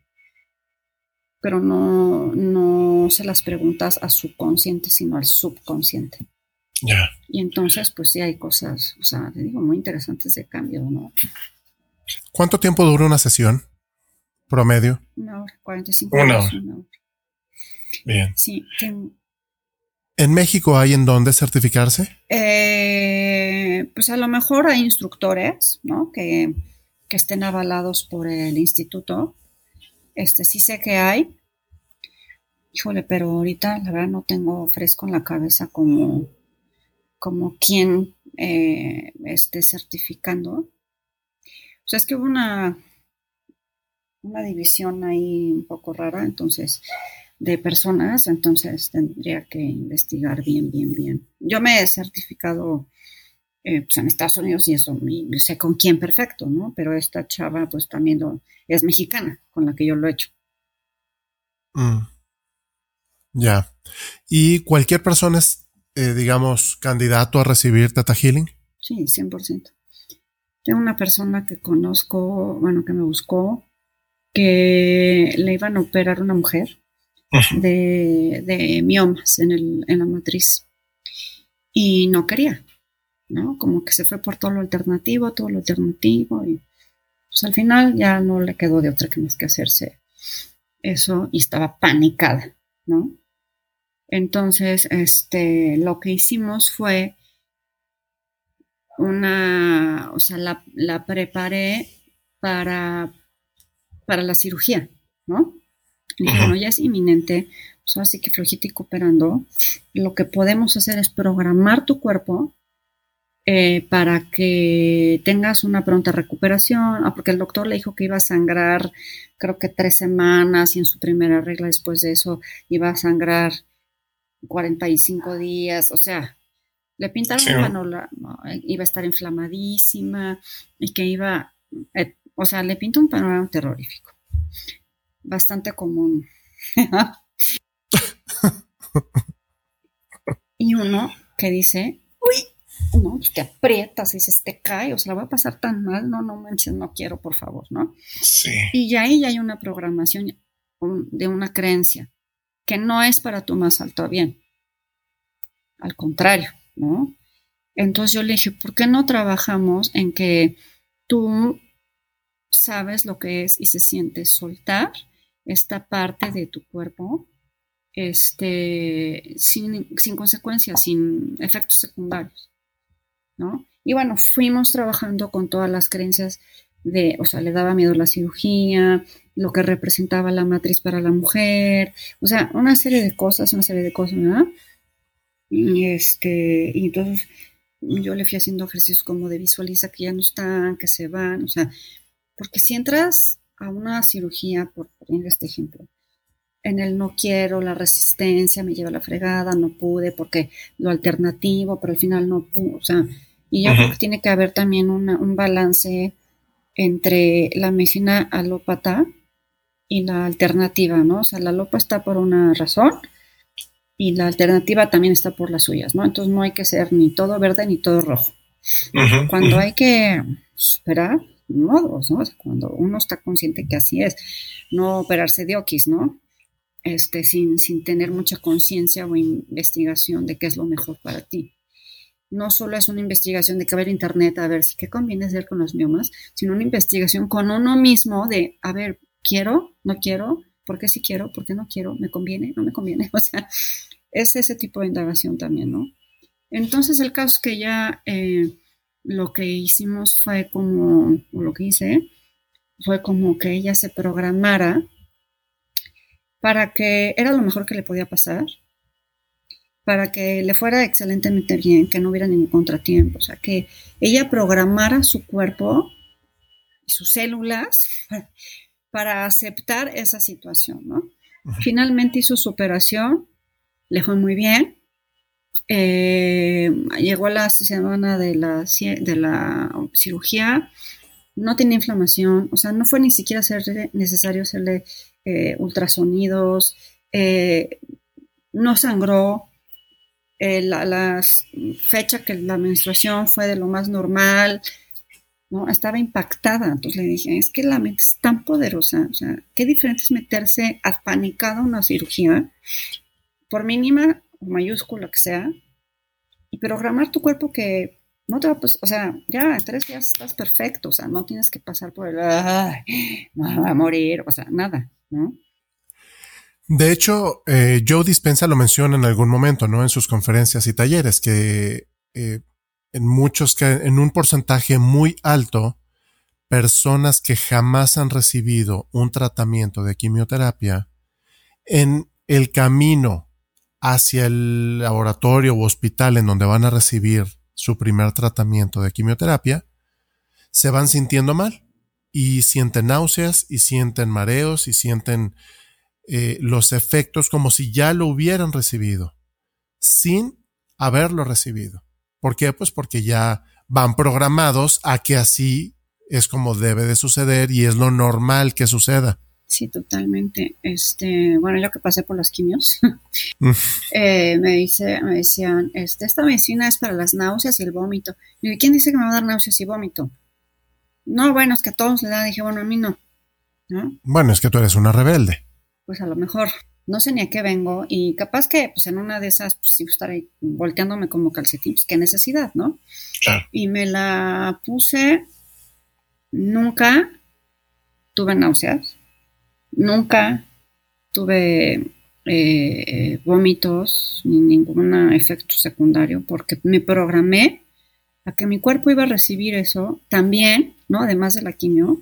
pero no, no se las preguntas a su consciente, sino al subconsciente. Ya. Y entonces, pues sí hay cosas, o sea, te digo, muy interesantes de cambio, ¿no? ¿Cuánto tiempo dura una sesión? Promedio. Una hora, 45 minutos. Una hora. Bien. Sí. ¿En México hay en dónde certificarse? Eh, pues a lo mejor hay instructores, ¿no? Que, que estén avalados por el instituto este sí sé que hay. Híjole, pero ahorita la verdad no tengo fresco en la cabeza como, como quien eh, esté certificando. O sea, es que hubo una, una división ahí un poco rara, entonces, de personas, entonces tendría que investigar bien, bien, bien. Yo me he certificado eh, pues en Estados Unidos y eso, y sé con quién perfecto, ¿no? Pero esta chava pues también es mexicana, con la que yo lo he hecho. Mm. Ya. ¿Y cualquier persona es, eh, digamos, candidato a recibir Tata Healing? Sí, 100%. Tengo una persona que conozco, bueno, que me buscó, que le iban a operar una mujer de, de miomas en, el, en la matriz y no quería ¿no? Como que se fue por todo lo alternativo, todo lo alternativo y pues al final ya no le quedó de otra que más que hacerse eso y estaba panicada, ¿no? Entonces, este, lo que hicimos fue una, o sea, la, preparé para, para la cirugía, ¿no? Y bueno, ya es inminente, pues así que flojita y cooperando, lo que podemos hacer es programar tu cuerpo eh, para que tengas una pronta recuperación, ah, porque el doctor le dijo que iba a sangrar creo que tres semanas y en su primera regla después de eso iba a sangrar 45 días, o sea, le pintaron la mano, iba a estar inflamadísima y que iba, eh, o sea, le pintó un panorama terrorífico, bastante común. *laughs* y uno que dice, uy, no, pues te aprietas y dices, te cae, o sea, la voy a pasar tan mal, no, no manches, no quiero, por favor, ¿no? Sí. Y ya ahí ya hay una programación de una creencia que no es para tu más alto bien. Al contrario, ¿no? Entonces yo le dije, ¿por qué no trabajamos en que tú sabes lo que es y se siente soltar esta parte de tu cuerpo este, sin, sin consecuencias, sin efectos secundarios, ¿no? Y bueno, fuimos trabajando con todas las creencias de, o sea, le daba miedo la cirugía, lo que representaba la matriz para la mujer, o sea, una serie de cosas, una serie de cosas, ¿no? Y este, y entonces yo le fui haciendo ejercicios como de visualiza que ya no están, que se van, o sea, porque si entras a una cirugía, por poner este ejemplo, en el no quiero, la resistencia me lleva a la fregada, no pude porque lo alternativo, pero al final no pude, o sea, y yo creo que tiene que haber también un balance entre la medicina alópata y la alternativa, ¿no? O sea, la alópata está por una razón y la alternativa también está por las suyas, ¿no? Entonces no hay que ser ni todo verde ni todo rojo. Cuando hay que superar modos, ¿no? O sea, cuando uno está consciente que así es, no operarse de oquis, ¿no? este, sin, sin tener mucha conciencia o investigación de qué es lo mejor para ti. No solo es una investigación de que ver internet a ver si qué conviene hacer con los miomas, sino una investigación con uno mismo de, a ver, quiero, no quiero, por qué sí quiero, por qué no quiero, me conviene, no me conviene. *laughs* O sea, es ese tipo de indagación también, ¿no? Entonces el caso es que ya eh, lo que hicimos fue como, o lo que hice, fue como que ella se programara para que era lo mejor que le podía pasar, para que le fuera excelentemente bien, que no hubiera ningún contratiempo, o sea, que ella programara su cuerpo y sus células *laughs* para aceptar esa situación, ¿no? Finalmente hizo su operación, le fue muy bien, eh, llegó a la semana de la, de la cirugía, no tenía inflamación, o sea, no fue ni siquiera necesario hacerle eh, ultrasonidos, eh, no sangró, eh, la, fecha que la menstruación fue de lo más normal, ¿no? Estaba impactada. Entonces le dije, es que la mente es tan poderosa, o sea, qué diferente es meterse apanicada a una cirugía, por mínima o mayúscula que sea, y programar tu cuerpo que no te va pues, o sea, ya en tres días estás perfecto, o sea, no tienes que pasar por el, ay, no va a morir, o sea, nada. De hecho, eh, Joe Dispensa lo menciona en algún momento, ¿no? En sus conferencias y talleres, que eh, en muchos, que en un porcentaje muy alto, personas que jamás han recibido un tratamiento de quimioterapia, en el camino hacia el laboratorio o hospital en donde van a recibir su primer tratamiento de quimioterapia, se van sintiendo mal y sienten náuseas y sienten mareos y sienten eh, los efectos como si ya lo hubieran recibido, sin haberlo recibido. ¿Por qué? Pues porque ya van programados a que así es como debe de suceder y es lo normal que suceda. Sí, totalmente. Este, bueno, yo que pasé por los quimios, *laughs* eh, me dice, me decían, este, esta medicina es para las náuseas y el vómito. Y ¿quién dice que me va a dar náuseas y vómito? No, bueno, es que a todos le da, dije, bueno, a mí no. Bueno, es que tú eres una rebelde. Pues a lo mejor, no sé ni a qué vengo y capaz que pues en una de esas, pues sí, estar ahí volteándome como calcetín, pues qué necesidad, ¿no? Y me la puse, nunca tuve náuseas, nunca tuve eh, vómitos ni ningún efecto secundario porque me programé a que mi cuerpo iba a recibir eso también, ¿no? Además de la quimio,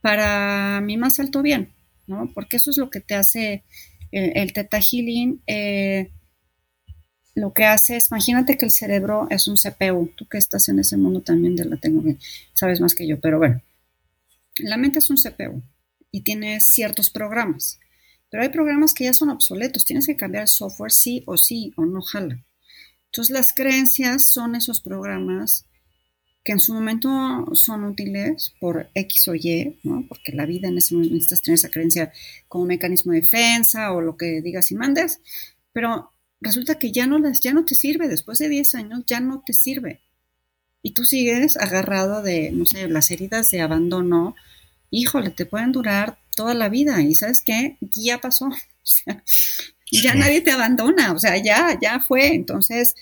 para mi más alto bien, ¿no? Porque eso es lo que te hace el, Teta Healing. Eh, lo que hace es, imagínate que el cerebro es un CPU, tú que estás en ese mundo también de la tecnología, sabes más que yo, pero bueno, la mente es un CPU y tiene ciertos programas, pero hay programas que ya son obsoletos, tienes que cambiar el software sí o sí o no jala. Entonces las creencias son esos programas que en su momento son útiles por X o Y, ¿no? porque la vida en ese momento necesitas tener esa creencia como mecanismo de defensa o lo que digas y mandes, pero resulta que ya no, las, ya no te sirve, después de 10 años ya no te sirve. Y tú sigues agarrado de, no sé, las heridas de abandono, híjole, te pueden durar toda la vida. Y sabes qué, ya pasó, *laughs* o sea, ya nadie te abandona, o sea, ya, ya fue. Entonces,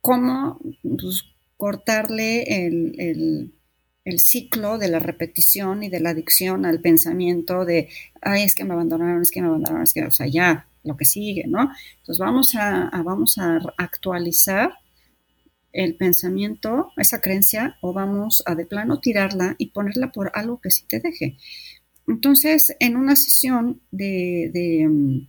¿cómo pues, cortarle el, el, ciclo de la repetición y de la adicción al pensamiento de, ay, es que me abandonaron, es que me abandonaron, es que, o sea, ya, lo que sigue, ¿no? Entonces vamos a, vamos a actualizar el pensamiento, esa creencia, o vamos a de plano tirarla y ponerla por algo que sí te deje. Entonces, en una sesión de, de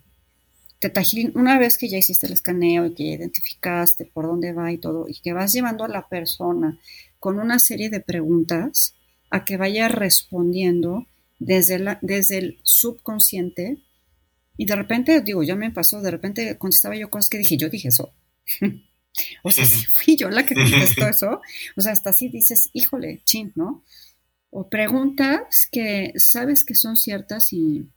mm, una vez que ya hiciste el escaneo y que identificaste por dónde va y todo, y que vas llevando a la persona con una serie de preguntas a que vaya respondiendo desde, la, desde el subconsciente, y de repente, digo, ya me pasó, de repente contestaba yo cosas que dije, yo dije eso. *laughs* o sea, si fui yo la que contestó *laughs* eso. O sea, hasta así dices, híjole, chin, ¿no? O preguntas que sabes que son ciertas y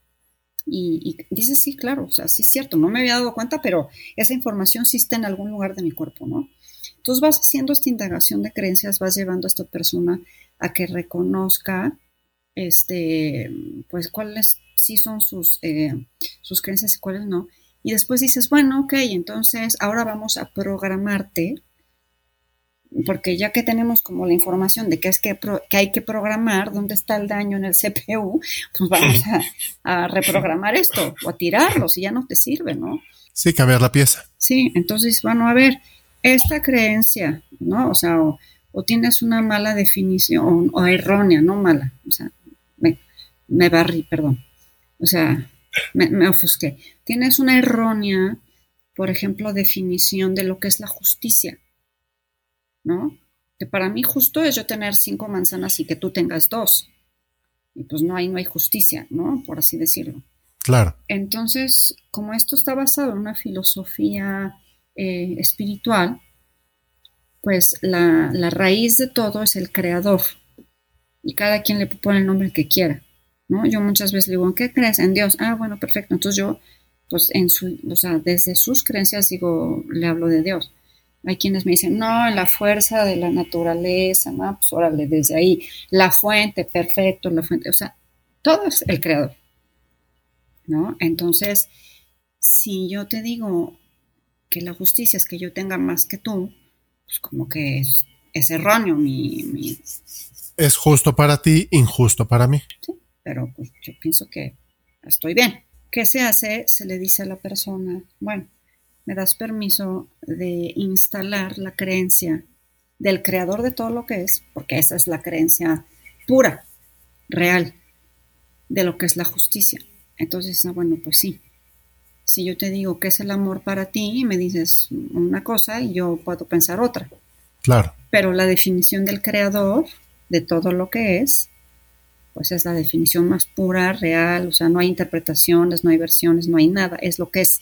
y, dices, sí, claro, o sea, sí es cierto, no me había dado cuenta, pero esa información sí está en algún lugar de mi cuerpo, ¿no? Entonces vas haciendo esta indagación de creencias, vas llevando a esta persona a que reconozca, este, pues cuáles sí son sus, eh, sus creencias y cuáles no. Y después dices, bueno, ok, entonces ahora vamos a programarte porque ya que tenemos como la información de que es que, hay que programar dónde está el daño en el CPU, pues vamos a, reprogramar esto o a tirarlo si ya no te sirve, ¿no? Sí, cambiar la pieza. Sí, entonces, bueno, a ver, esta creencia, ¿no? O sea, o, tienes una mala definición o, errónea, no mala, o sea, me, me barrí, perdón, o sea, me, me ofusqué. Tienes una errónea, por ejemplo, definición de lo que es la justicia. ¿No? Que para mí justo es yo tener cinco manzanas y que tú tengas dos. Y pues no hay, no hay justicia, ¿no? Por así decirlo. Claro. Entonces, como esto está basado en una filosofía eh, espiritual, pues la, la, raíz de todo es el creador. Y cada quien le pone el nombre que quiera, ¿no? Yo muchas veces digo, ¿en qué crees? En Dios. Ah, bueno, perfecto. Entonces yo, pues en su, o sea, desde sus creencias digo, le hablo de Dios. Hay quienes me dicen, no, la fuerza de la naturaleza, no, pues órale, desde ahí, la fuente, perfecto, la fuente, o sea, todo es el creador, ¿no? Entonces, si yo te digo que la justicia es que yo tenga más que tú, pues como que es, erróneo mi, mi, Es justo para ti, injusto para mí. Sí, pero pues yo pienso que estoy bien. ¿Qué se hace? Se le dice a la persona, bueno, me das permiso de instalar la creencia del creador de todo lo que es, porque esa es la creencia pura, real, de lo que es la justicia. Entonces, ah, bueno, pues sí. Si yo te digo que es el amor para ti, me dices una cosa y yo puedo pensar otra. Claro. Pero la definición del creador de todo lo que es, pues es la definición más pura, real, o sea, no hay interpretaciones, no hay versiones, no hay nada, es lo que es.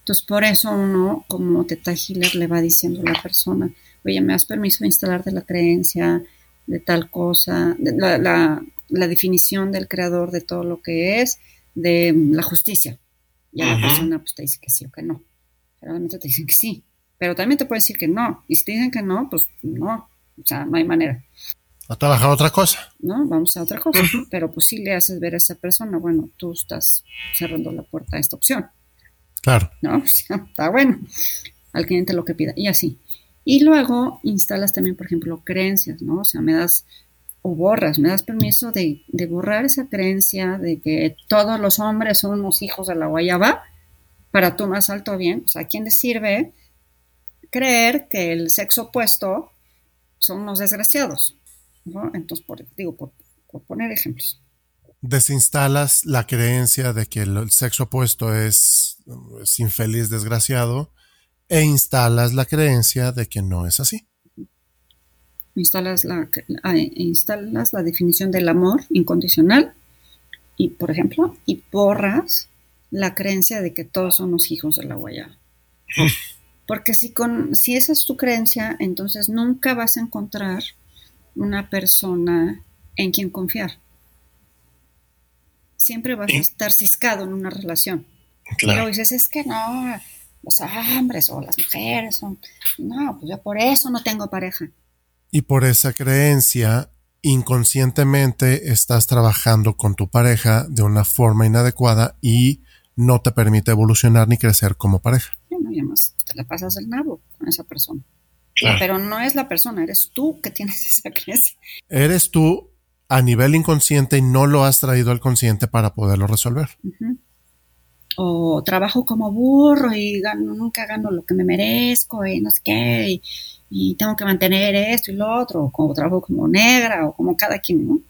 Entonces, por eso uno, como Teta Healer, le va diciendo a la persona, oye, ¿me das permiso de instalarte la creencia de tal cosa, la, la, definición del creador de todo lo que es, de la justicia? Ya la persona pues, te dice que sí o que no. Generalmente te dicen que sí, pero también te puede decir que no. Y si te dicen que no, pues no, o sea, no hay manera. A trabajar otra cosa. No, vamos a otra cosa. Pero pues sí le haces ver a esa persona, bueno, tú estás cerrando la puerta a esta opción. Claro. ¿No? *laughs* O sea, está bueno. Al cliente lo que pida. Y así. Y luego instalas también, por ejemplo, creencias, ¿no? O sea, me das o borras, me das permiso de, de borrar esa creencia de que todos los hombres son unos hijos de la guayaba para tu más alto bien. O sea, ¿a quién le sirve creer que el sexo opuesto son unos desgraciados? Entonces, por, digo, por poner ejemplos desinstalas la creencia de que el sexo opuesto es, infeliz, desgraciado, E instalas la creencia de que no es así. Instalas la, ah, instalas la definición del amor incondicional y, por ejemplo, y borras la creencia de que todos somos hijos de la guayaba. *laughs* Porque si, con, si esa es tu creencia, entonces nunca vas a encontrar una persona en quien confiar. Siempre vas a estar ciscado en una relación. Claro. dices, es que no, los hombres o las mujeres son, no, pues yo por eso no tengo pareja. Y por esa creencia, inconscientemente estás trabajando con tu pareja de una forma inadecuada y no te permite evolucionar ni crecer como pareja. No, y además te la pasas del nabo con esa persona. Pero no es la persona, eres tú que tienes *laughs* esa creencia. Eres tú a nivel inconsciente y no lo has traído al consciente para poderlo resolver. O trabajo como burro y nunca gano lo que me merezco y no sé qué, y, tengo que mantener esto y lo otro, o como trabajo como negra o como cada quien, ¿no?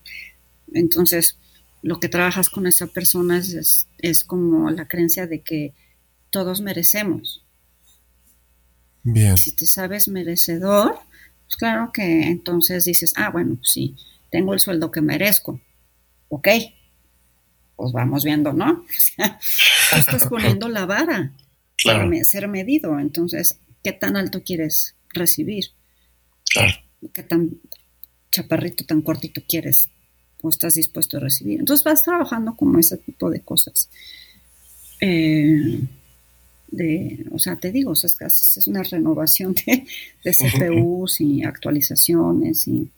Entonces, lo que trabajas con esa persona es, es como la creencia de que todos merecemos Bien. Si te sabes merecedor, pues claro que entonces dices, ah, bueno, pues sí, tengo el sueldo que merezco. Ok, pues vamos viendo, ¿no? *laughs* O sea, estás poniendo la vara para ser medido. Entonces, ¿qué tan alto quieres recibir? Claro. ¿Qué tan chaparrito, tan cortito quieres o estás dispuesto a recibir? Entonces vas trabajando como ese tipo de cosas. Eh, de, o sea, te digo, es, una renovación de, CPUs y actualizaciones y,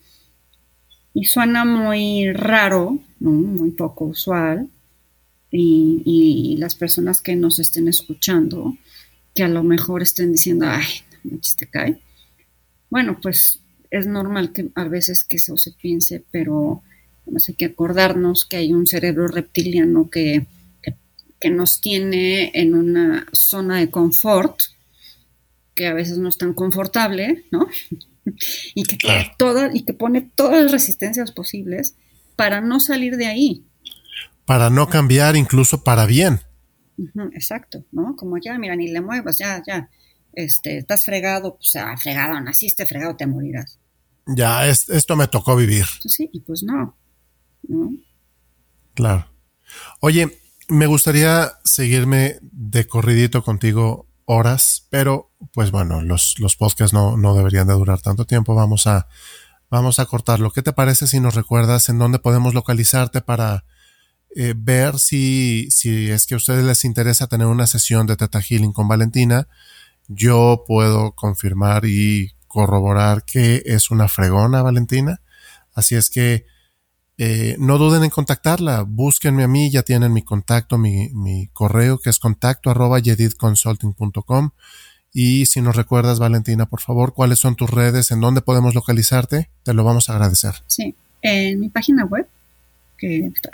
y suena muy raro, muy poco usual. Y, las personas que nos estén escuchando, que a lo mejor estén diciendo, ay, no cae. Bueno, pues es normal que a veces que eso se piense, pero no hay que acordarnos que hay un cerebro reptiliano que que nos tiene en una zona de confort que a veces no es tan confortable, ¿no? *laughs* y que, y que pone todas las resistencias posibles para no salir de ahí. Para no cambiar, incluso para bien. exacto, ¿no? Como ya, mira, ni le muevas, ya, ya. Este, estás fregado, pues ah, fregado, naciste fregado, te morirás. Ya, esto me tocó vivir. Sí, y pues no, ¿no? Claro. Oye, me gustaría seguirme de corridito contigo horas, pero pues bueno, los, los podcasts no, no deberían de durar tanto tiempo. Vamos a, vamos a cortarlo. ¿Qué te parece si nos recuerdas en dónde podemos localizarte para eh, ver si, si es que a ustedes les interesa tener una sesión de Teta Healing con Valentina? Yo puedo confirmar y corroborar que es una fregona Valentina. Así es que eh, no duden en contactarla, búsquenme a mí, ya tienen mi contacto, mi, correo que es contacto arroba yedidconsulting.com y si nos recuerdas Valentina, por favor, cuáles son tus redes, en dónde podemos localizarte, te lo vamos a agradecer. Sí, en mi página web, que está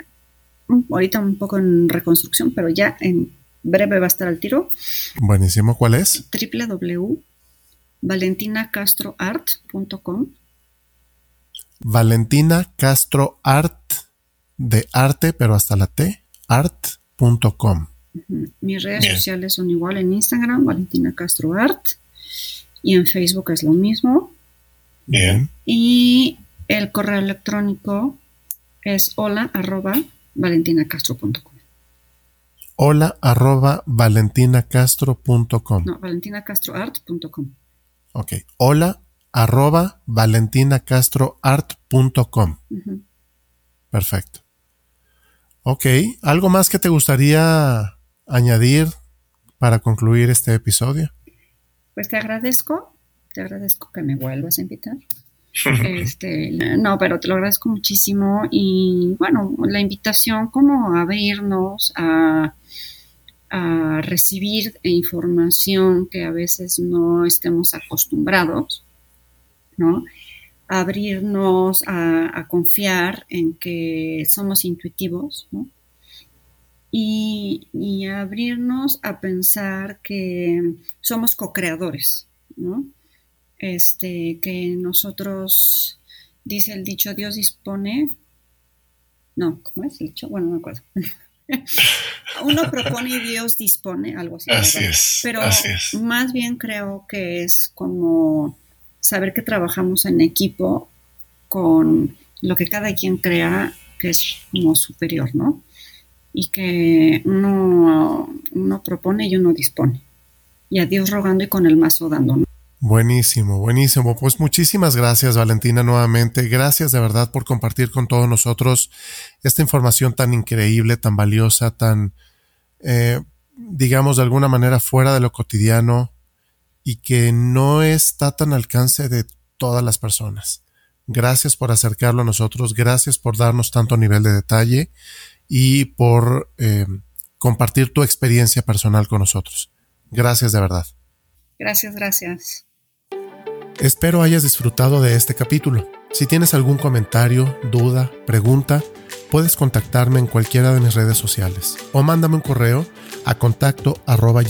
ahorita un poco en reconstrucción, pero ya en breve va a estar al tiro. Buenísimo, ¿cuál es? www.valentinacastroart.com Valentina Castro Art de arte, pero hasta la T, art.com. Mis redes sociales son igual en Instagram, Valentina Castro Art, y en Facebook es lo mismo. Bien. Y el correo electrónico es hola arroba valentinacastro.com. Hola arroba valentinacastro.com. No, valentinacastroart.com. Ok. Hola arroba valentinacastroart.com. Perfecto. Ok, ¿algo más que te gustaría añadir para concluir este episodio? Pues te agradezco, te agradezco que me vuelvas a invitar. *laughs* Este, no, pero te lo agradezco muchísimo y bueno, la invitación como a abrirnos a, a recibir información que a veces no estemos acostumbrados ¿no? Abrirnos a, confiar en que somos intuitivos, Y, abrirnos a pensar que somos co-creadores, ¿no? Este, que nosotros, dice el dicho, Dios dispone, no, ¿cómo es el dicho? Bueno, no me acuerdo. *laughs* Uno propone y Dios dispone, algo así. Así es. Pero más bien creo que es como saber que trabajamos en equipo con lo que cada quien crea que es como superior, ¿no? Y que uno, uno propone y uno dispone. Y a Dios rogando y con el mazo dando. Buenísimo, buenísimo. Pues muchísimas gracias Valentina nuevamente. Gracias de verdad por compartir con todos nosotros esta información tan increíble, tan valiosa, tan, eh, digamos, de alguna manera fuera de lo cotidiano y que no está tan al alcance de todas las personas. Gracias por acercarlo a nosotros, gracias por darnos tanto nivel de detalle y por eh, compartir tu experiencia personal con nosotros. Gracias de verdad. Gracias, gracias. Espero hayas disfrutado de este capítulo. Si tienes algún comentario, duda, pregunta, puedes contactarme en cualquiera de mis redes sociales o mándame un correo a contacto arroba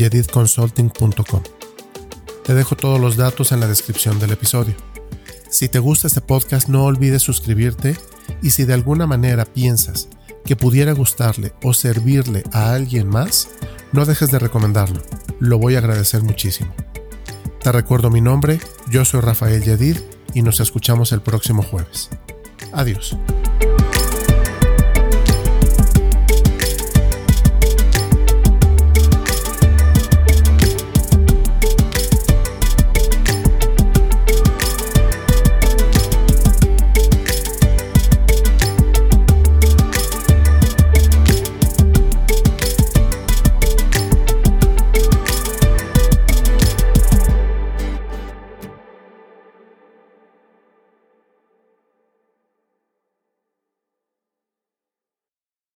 Te dejo todos los datos en la descripción del episodio. Si te gusta este podcast no olvides suscribirte y si de alguna manera piensas que pudiera gustarle o servirle a alguien más, no dejes de recomendarlo. Lo voy a agradecer muchísimo. Te recuerdo mi nombre, yo soy Rafael Yedid y nos escuchamos el próximo jueves. Adiós.